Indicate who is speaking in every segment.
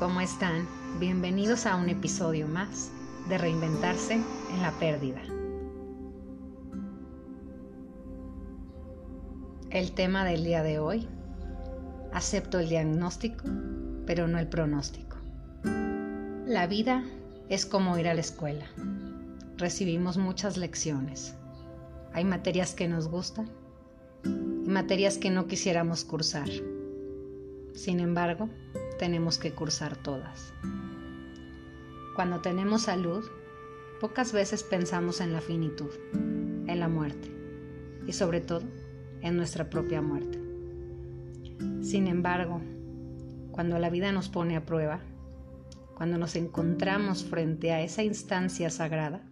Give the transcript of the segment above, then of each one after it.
Speaker 1: ¿cómo están? Bienvenidos a un episodio más de Reinventarse en la Pérdida. El tema del día de hoy, acepto el diagnóstico, pero no el pronóstico. La vida es como ir a la escuela. Recibimos muchas lecciones. Hay materias que nos gustan y materias que no quisiéramos cursar. Sin embargo, tenemos que cursar todas. Cuando tenemos salud, pocas veces pensamos en la finitud, en la muerte y sobre todo en nuestra propia muerte. Sin embargo, cuando la vida nos pone a prueba, cuando nos encontramos frente a esa instancia sagrada,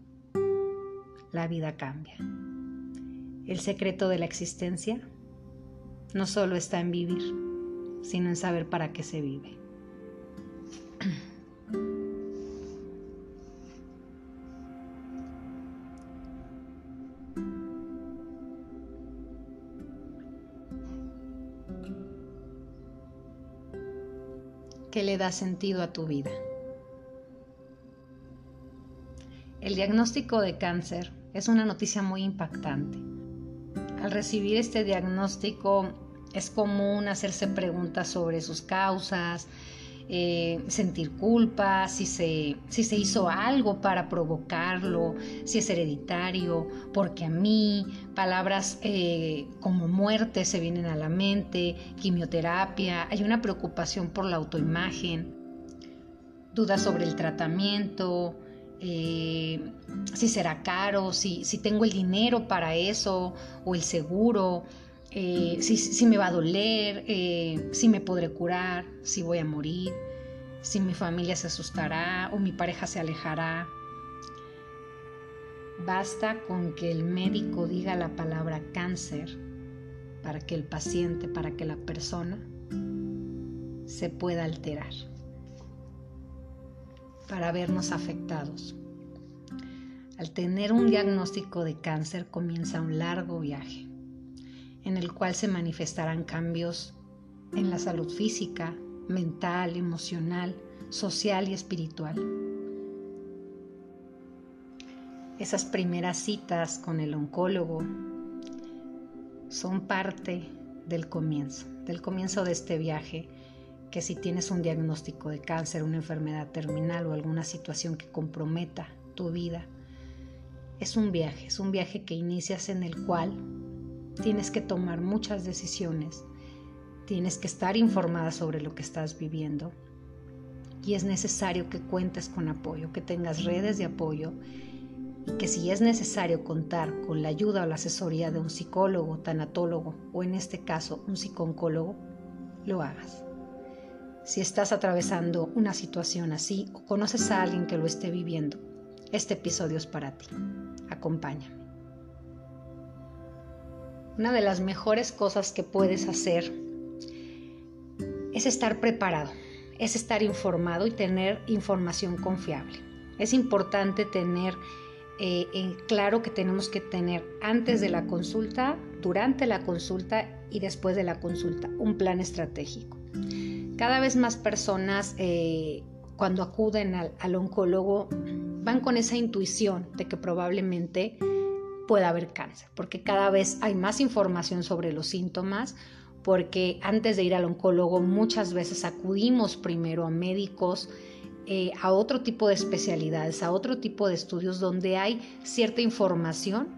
Speaker 1: la vida cambia. El secreto de la existencia no solo está en vivir, sino en saber para qué se vive. ¿Qué le da sentido a tu vida? El diagnóstico de cáncer es una noticia muy impactante. Al recibir este diagnóstico es común hacerse preguntas sobre sus causas, eh, sentir culpa, si se, si se hizo algo para provocarlo, si es hereditario, porque a mí palabras eh, como muerte se vienen a la mente, quimioterapia, hay una preocupación por la autoimagen, dudas sobre el tratamiento, eh, si será caro, si, si tengo el dinero para eso o el seguro. Eh, si, me va a doler, eh, si me podré curar, si voy a morir, si mi familia se asustará o mi pareja se alejará. Basta con que el médico diga la palabra cáncer para que el paciente, para que la persona se pueda alterar, para vernos afectados. Al tener un diagnóstico de cáncer comienza un largo viaje en el cual se manifestarán cambios en la salud física, mental, emocional, social y espiritual. Esas primeras citas con el oncólogo son parte del comienzo, del comienzo de este viaje, que si tienes un diagnóstico de cáncer, una enfermedad terminal o alguna situación que comprometa tu vida, es un viaje, es un viaje que inicias en el cual tienes que tomar muchas decisiones, tienes que estar informada sobre lo que estás viviendo y es necesario que cuentes con apoyo, que tengas redes de apoyo y que si es necesario contar con la ayuda o la asesoría de un psicólogo, tanatólogo o en este caso un psicólogo, lo hagas. Si estás atravesando una situación así o conoces a alguien que lo esté viviendo, este episodio es para ti. Acompáñame. Una de las mejores cosas que puedes hacer es estar preparado, es estar informado y tener información confiable. Es importante tener eh, claro que tenemos que tener antes de la consulta, durante la consulta y después de la consulta un plan estratégico. Cada vez más personas eh, cuando acuden al, al oncólogo van con esa intuición de que probablemente pueda haber cáncer, porque cada vez hay más información sobre los síntomas, porque antes de ir al oncólogo muchas veces acudimos primero a médicos, eh, a otro tipo de especialidades, a otro tipo de estudios donde hay cierta información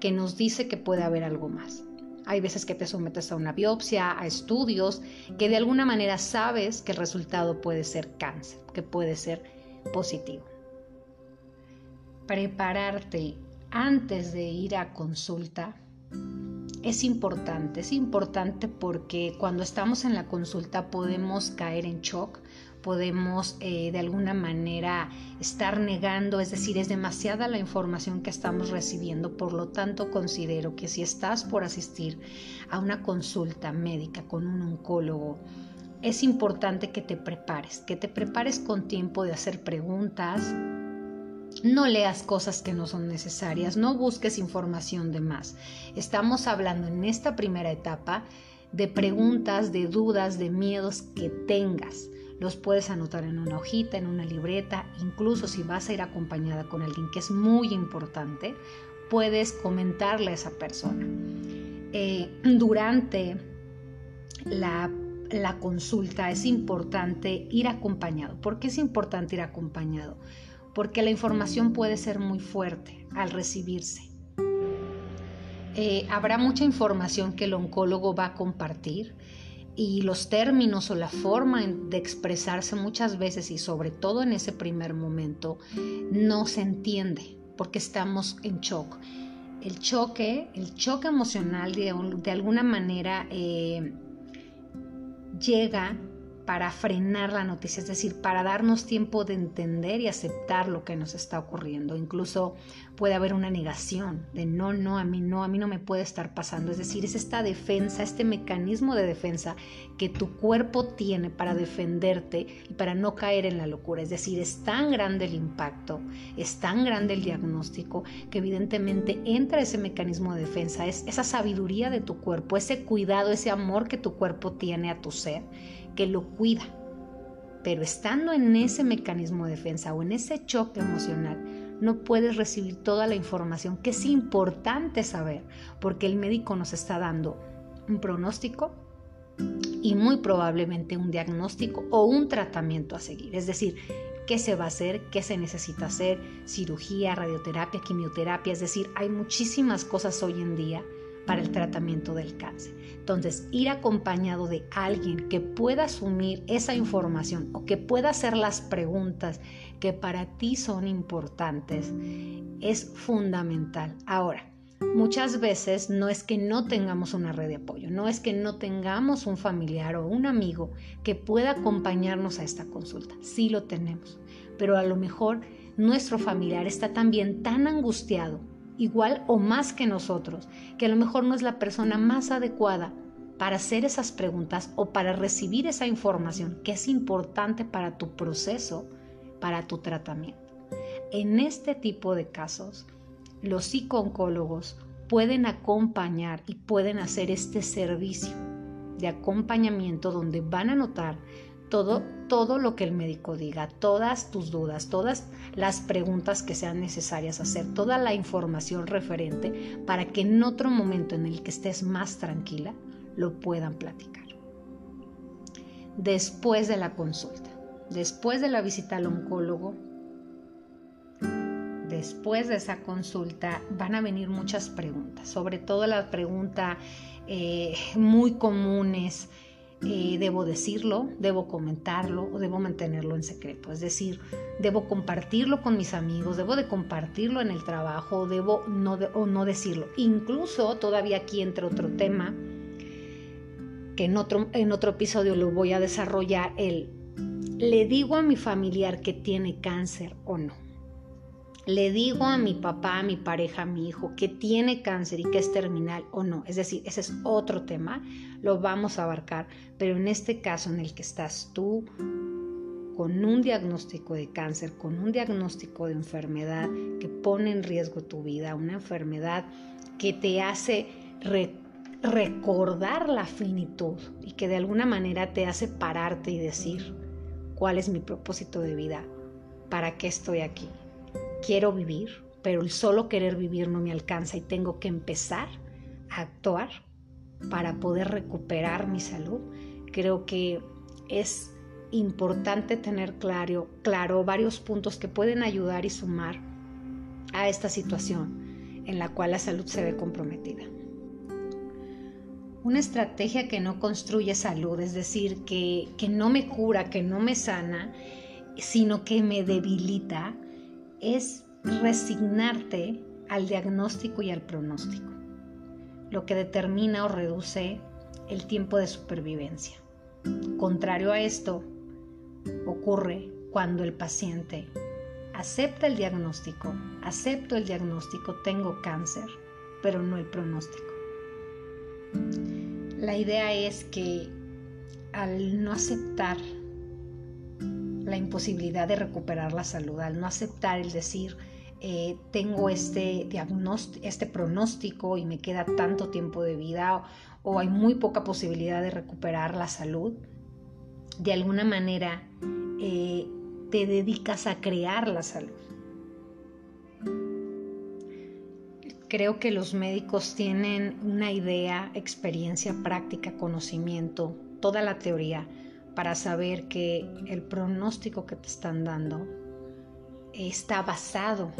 Speaker 1: que nos dice que puede haber algo más. Hay veces que te sometes a una biopsia, a estudios, que de alguna manera sabes que el resultado puede ser cáncer, que puede ser positivo. Prepararte antes de ir a consulta es importante, es importante porque cuando estamos en la consulta podemos caer en shock, podemos eh, de alguna manera estar negando, es decir, es demasiada la información que estamos recibiendo, por lo tanto considero que si estás por asistir a una consulta médica con un oncólogo, es importante que te prepares, que te prepares con tiempo de hacer preguntas, no leas cosas que no son necesarias, no busques información de más. Estamos hablando en esta primera etapa de preguntas, de dudas, de miedos que tengas. los puedes anotar en una hojita, en una libreta, incluso si vas a ir acompañada con alguien que es muy importante, puedes comentarle a esa persona. Eh, durante la, la consulta es importante ir acompañado. ¿Por qué es importante ir acompañado? Porque la información puede ser muy fuerte al recibirse. Eh, habrá mucha información que el oncólogo va a compartir y los términos o la forma de expresarse muchas veces y sobre todo en ese primer momento no se entiende porque estamos en shock. El choque, el choque emocional de, alguna manera eh, llega para frenar la noticia, es decir, para darnos tiempo de entender y aceptar lo que nos está ocurriendo. Incluso puede haber una negación de no, no, a mí no, a mí no me puede estar pasando. Es decir, es esta defensa, este mecanismo de defensa que tu cuerpo tiene para defenderte y para no caer en la locura. Es decir, es tan grande el impacto, es tan grande el diagnóstico que evidentemente entra ese mecanismo de defensa, es esa sabiduría de tu cuerpo, ese cuidado, ese amor que tu cuerpo tiene a tu ser que lo cuida. Pero estando en ese mecanismo de defensa o en ese choque emocional, no puedes recibir toda la información que es importante saber, porque el médico nos está dando un pronóstico y muy probablemente un diagnóstico o un tratamiento a seguir. Es decir, qué se va a hacer, qué se necesita hacer, cirugía, radioterapia, quimioterapia. Es decir, hay muchísimas cosas hoy en día para el tratamiento del cáncer. Entonces, ir acompañado de alguien que pueda asumir esa información o que pueda hacer las preguntas que para ti son importantes es fundamental. Ahora, muchas veces no es que no tengamos una red de apoyo, no es que no tengamos un familiar o un amigo que pueda acompañarnos a esta consulta. Sí lo tenemos, pero a lo mejor nuestro familiar está también tan angustiado igual o más que nosotros, que a lo mejor no es la persona más adecuada para hacer esas preguntas o para recibir esa información que es importante para tu proceso, para tu tratamiento. En este tipo de casos, los psicooncólogos pueden acompañar y pueden hacer este servicio de acompañamiento donde van a notar todo, todo lo que el médico diga, todas tus dudas, todas las preguntas que sean necesarias hacer, toda la información referente para que en otro momento en el que estés más tranquila lo puedan platicar. Después de la consulta, después de la visita al oncólogo, después de esa consulta van a venir muchas preguntas, sobre todo las preguntas eh, muy comunes eh, debo decirlo, debo comentarlo o debo mantenerlo en secreto. Es decir, debo compartirlo con mis amigos, debo de compartirlo en el trabajo, debo no o no decirlo. Incluso todavía aquí entre otro tema, que en otro, en otro episodio lo voy a desarrollar, el, ¿le digo a mi familiar que tiene cáncer o no? Le digo a mi papá, a mi pareja, a mi hijo que tiene cáncer y que es terminal o no. Es decir, ese es otro tema, lo vamos a abarcar, pero en este caso en el que estás tú con un diagnóstico de cáncer, con un diagnóstico de enfermedad que pone en riesgo tu vida, una enfermedad que te hace recordar la finitud y que de alguna manera te hace pararte y decir, ¿cuál es mi propósito de vida? ¿Para qué estoy aquí? Quiero vivir, pero el solo querer vivir no me alcanza y tengo que empezar a actuar para poder recuperar mi salud. Creo que es importante tener claro, claro varios puntos que pueden ayudar y sumar a esta situación en la cual la salud se ve comprometida. Una estrategia que no construye salud, es decir, que, que no me cura, que no me sana, sino que me debilita, es resignarte al diagnóstico y al pronóstico, lo que determina o reduce el tiempo de supervivencia. Contrario a esto, ocurre cuando el paciente acepta el diagnóstico, acepto el diagnóstico, tengo cáncer, pero no el pronóstico. La idea es que al no aceptar la imposibilidad de recuperar la salud, al no aceptar el decir, eh, tengo este este pronóstico y me queda tanto tiempo de vida o, hay muy poca posibilidad de recuperar la salud, de alguna manera eh, te dedicas a crear la salud. Creo que los médicos tienen una idea, experiencia práctica, conocimiento, toda la teoría para saber que el pronóstico que te están dando está basado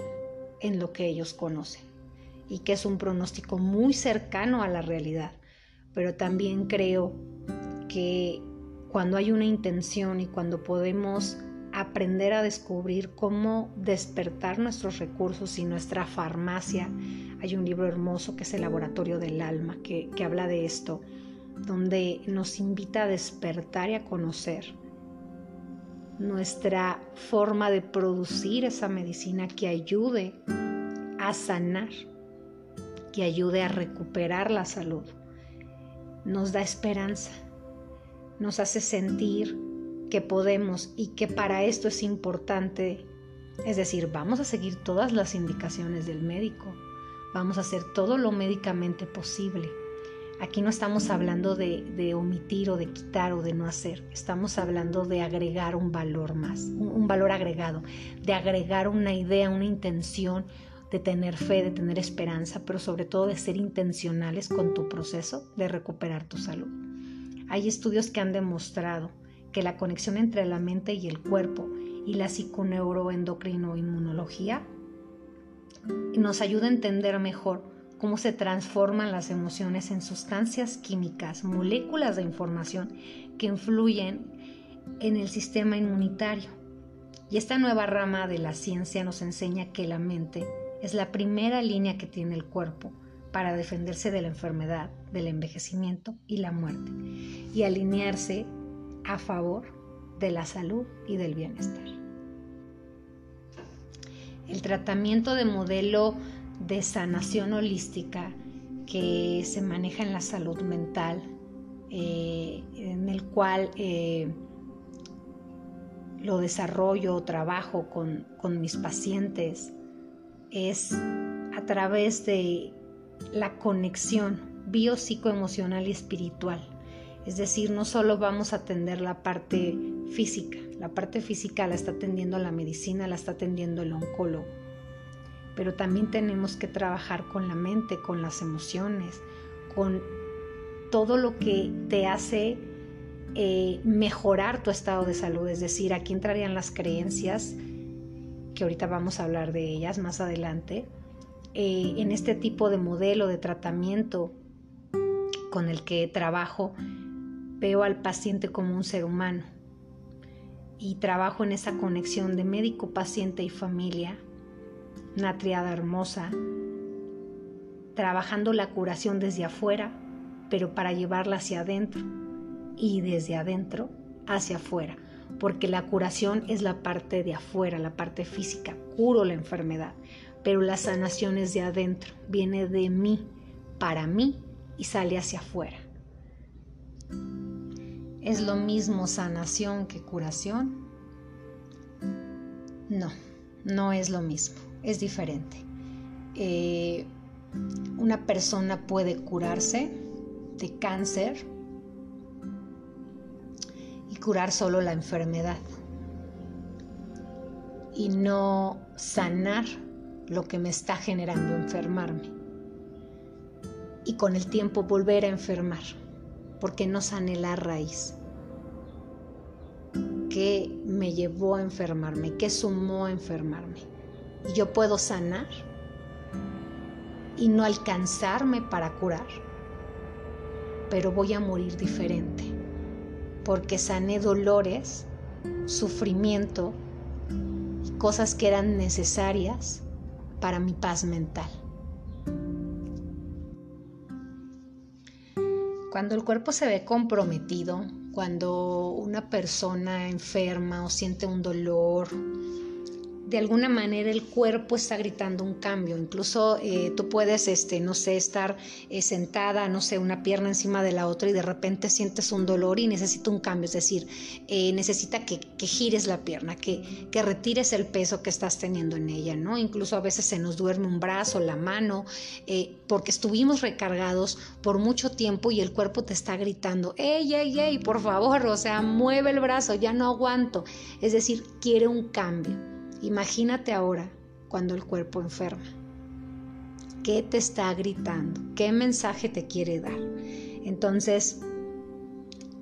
Speaker 1: en lo que ellos conocen y que es un pronóstico muy cercano a la realidad. Pero también creo que cuando hay una intención y cuando podemos aprender a descubrir cómo despertar nuestros recursos y nuestra farmacia. Hay un libro hermoso que es El Laboratorio del Alma, que, habla de esto, donde nos invita a despertar y a conocer nuestra forma de producir esa medicina que ayude a sanar, que ayude a recuperar la salud. Nos da esperanza, nos hace sentir que podemos y que para esto es importante, es decir, vamos a seguir todas las indicaciones del médico, vamos a hacer todo lo médicamente posible. Aquí no estamos hablando de, omitir o de quitar o de no hacer, estamos hablando de agregar un valor más, un valor agregado, de agregar una idea, una intención, de tener fe, de tener esperanza, pero sobre todo de ser intencionales con tu proceso de recuperar tu salud. Hay estudios que han demostrado que la conexión entre la mente y el cuerpo y la psiconeuroendocrinoinmunología nos ayuda a entender mejor cómo se transforman las emociones en sustancias químicas, moléculas de información que influyen en el sistema inmunitario. Y esta nueva rama de la ciencia nos enseña que la mente es la primera línea que tiene el cuerpo para defenderse de la enfermedad, del envejecimiento y la muerte, y alinearse a favor de la salud y del bienestar. El tratamiento de modelo de sanación holística que se maneja en la salud mental, eh, en el cual eh, lo desarrollo, trabajo con, con mis pacientes, es a través de la conexión biopsicoemocional y espiritual. Es decir, no solo vamos a atender la parte física, la parte física la está atendiendo la medicina, la está atendiendo el oncólogo, pero también tenemos que trabajar con la mente, con las emociones, con todo lo que te hace eh, mejorar tu estado de salud, es decir, aquí entrarían las creencias, que ahorita vamos a hablar de ellas más adelante, eh, en este tipo de modelo de tratamiento con el que trabajo veo al paciente como un ser humano y trabajo en esa conexión de médico, paciente y familia, una triada hermosa, trabajando la curación desde afuera, pero para llevarla hacia adentro y desde adentro hacia afuera, porque la curación es la parte de afuera, la parte física, curo la enfermedad, pero la sanación es de adentro, viene de mí, para mí y sale hacia afuera. ¿Es lo mismo sanación que curación? No, no es lo mismo, es diferente. Eh, una persona puede curarse de cáncer y curar solo la enfermedad y no sanar lo que me está generando enfermarme y con el tiempo volver a enfermar porque no sané la raíz. ¿Qué me llevó a enfermarme? ¿Qué sumó a enfermarme? Y yo puedo sanar y no alcanzarme para curar, pero voy a morir diferente, porque sané dolores, sufrimiento y cosas que eran necesarias para mi paz mental. Cuando el cuerpo se ve comprometido, cuando una persona enferma o siente un dolor de alguna manera el cuerpo está gritando un cambio. Incluso eh, tú puedes, este, no sé, estar eh, sentada, no sé, una pierna encima de la otra y de repente sientes un dolor y necesita un cambio. Es decir, eh, necesita que, gires la pierna, que, que, retires el peso que estás teniendo en ella, ¿no? Incluso a veces se nos duerme un brazo, la mano, porque estuvimos recargados por mucho tiempo y el cuerpo te está gritando, ey, ey, ey, por favor, o sea, mueve el brazo, ya no aguanto. Es decir, quiere un cambio. Imagínate ahora cuando el cuerpo enferma. ¿Qué te está gritando? ¿Qué mensaje te quiere dar? Entonces,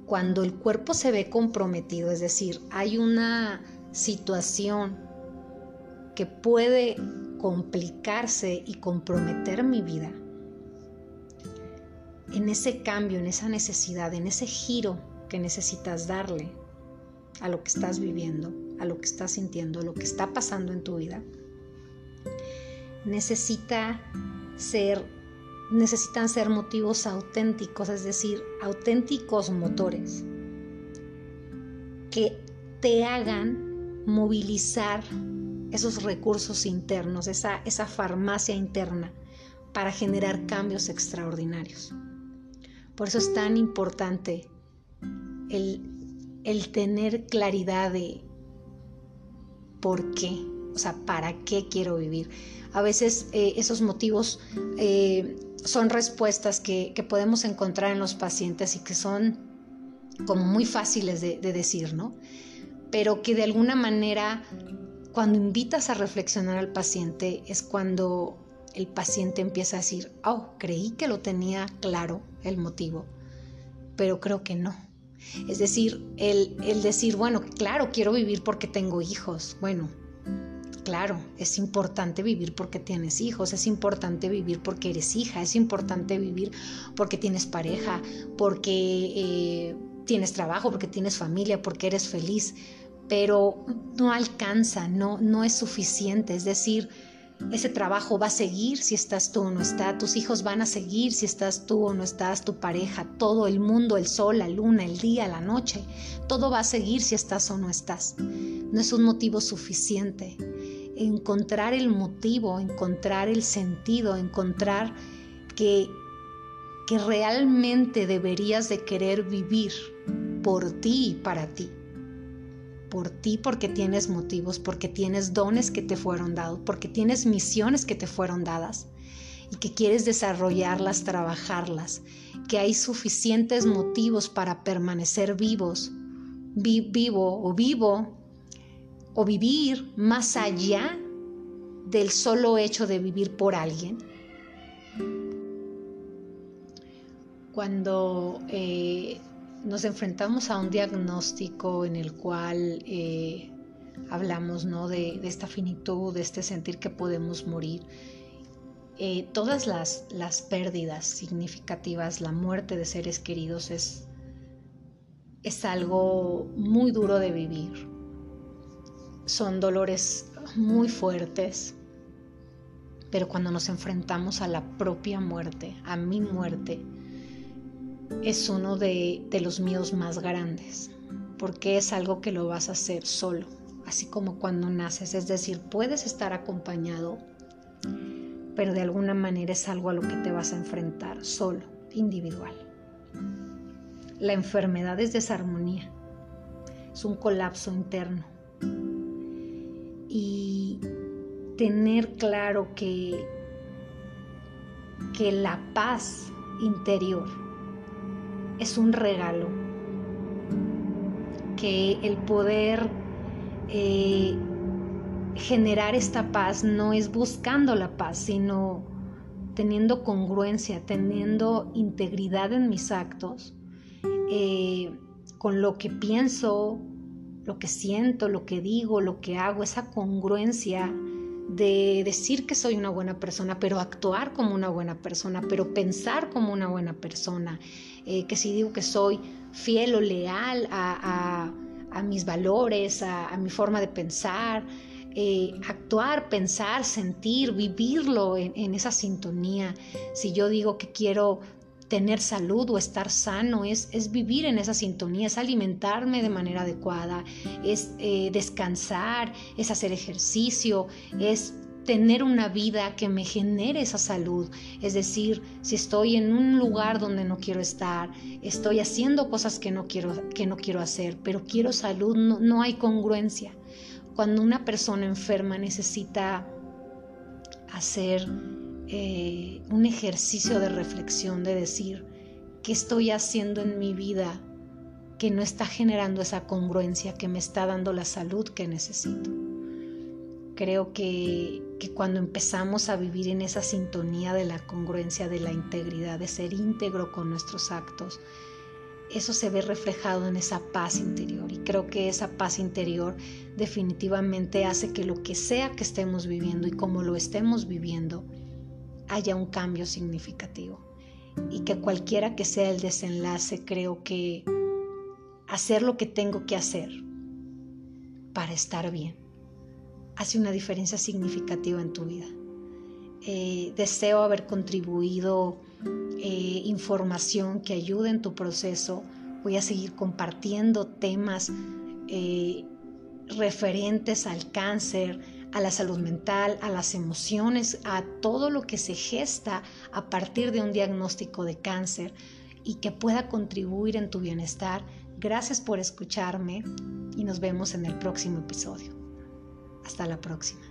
Speaker 1: cuando el cuerpo se ve comprometido, es decir, hay una situación que puede complicarse y comprometer mi vida, en ese cambio, en esa necesidad, en ese giro que necesitas darle a lo que estás viviendo, a lo que estás sintiendo, a lo que está pasando en tu vida, necesita ser, necesitan ser motivos auténticos, es decir, auténticos motores que te hagan movilizar esos recursos internos, esa, esa farmacia interna para generar cambios extraordinarios. Por eso es tan importante el, el tener claridad de por qué, o sea, para qué quiero vivir. A veces eh, esos motivos eh, son respuestas que, podemos encontrar en los pacientes y que son como muy fáciles de, de decir, ¿no? Pero que de alguna manera, cuando invitas a reflexionar al paciente, es cuando el paciente empieza a decir, oh, creí que lo tenía claro el motivo, pero creo que no es decir, el, decir, bueno, claro, quiero vivir porque tengo hijos. Bueno, claro, es importante vivir porque tienes hijos, es importante vivir porque eres hija, es importante vivir porque tienes pareja, porque eh, tienes trabajo, porque tienes familia, porque eres feliz, pero no alcanza, no, no es suficiente. Es decir, ese trabajo va a seguir si estás tú o no estás, tus hijos van a seguir si estás tú o no estás, tu pareja, todo el mundo, el sol, la luna, el día, la noche, todo va a seguir si estás o no estás. No es un motivo suficiente. Encontrar el motivo, encontrar el sentido, encontrar que, que realmente deberías de querer vivir por ti y para ti por ti porque tienes motivos, porque tienes dones que te fueron dados, porque tienes misiones que te fueron dadas y que quieres desarrollarlas, trabajarlas, que hay suficientes motivos para permanecer vivos, vivo o vivo o vivir más allá del solo hecho de vivir por alguien. Cuando eh, nos enfrentamos a un diagnóstico en el cual eh, hablamos ¿no? de, esta finitud, de este sentir que podemos morir. Eh, todas las, las, pérdidas significativas, la muerte de seres queridos es, es algo muy duro de vivir. Son dolores muy fuertes, pero cuando nos enfrentamos a la propia muerte, a mi muerte, es uno de, los miedos más grandes, porque es algo que lo vas a hacer solo, así como cuando naces, es decir, puedes estar acompañado, pero de alguna manera es algo a lo que te vas a enfrentar solo, individual. La enfermedad es desarmonía, es un colapso interno. Y tener claro que, que la paz interior es un regalo, que el poder eh, generar esta paz no es buscando la paz, sino teniendo congruencia, teniendo integridad en mis actos, eh, con lo que pienso, lo que siento, lo que digo, lo que hago, esa congruencia de decir que soy una buena persona, pero actuar como una buena persona, pero pensar como una buena persona, eh, que si digo que soy fiel o leal a, mis valores, a, mi forma de pensar, eh, actuar, pensar, sentir, vivirlo en, esa sintonía. Si yo digo que quiero tener salud o estar sano, es, es, vivir en esa sintonía, es alimentarme de manera adecuada, es eh, descansar, es hacer ejercicio, es tener una vida que me genere esa salud. Es decir, si estoy en un lugar donde no quiero estar, estoy haciendo cosas que no quiero, que no quiero hacer, pero quiero salud, no, no hay congruencia. Cuando una persona enferma necesita hacer eh, un ejercicio de reflexión, de decir, ¿qué estoy haciendo en mi vida que no está generando esa congruencia, que me está dando la salud que necesito? Creo que, que cuando empezamos a vivir en esa sintonía de la congruencia, de la integridad, de ser íntegro con nuestros actos, eso se ve reflejado en esa paz interior. Y creo que esa paz interior definitivamente hace que lo que sea que estemos viviendo y como lo estemos viviendo, haya un cambio significativo. Y que cualquiera que sea el desenlace, creo que hacer lo que tengo que hacer para estar bien hace una diferencia significativa en tu vida. Eh, deseo haber contribuido eh, información que ayude en tu proceso. Voy a seguir compartiendo temas eh, referentes al cáncer, a la salud mental, a las emociones, a todo lo que se gesta a partir de un diagnóstico de cáncer y que pueda contribuir en tu bienestar. Gracias por escucharme y nos vemos en el próximo episodio. Hasta la próxima.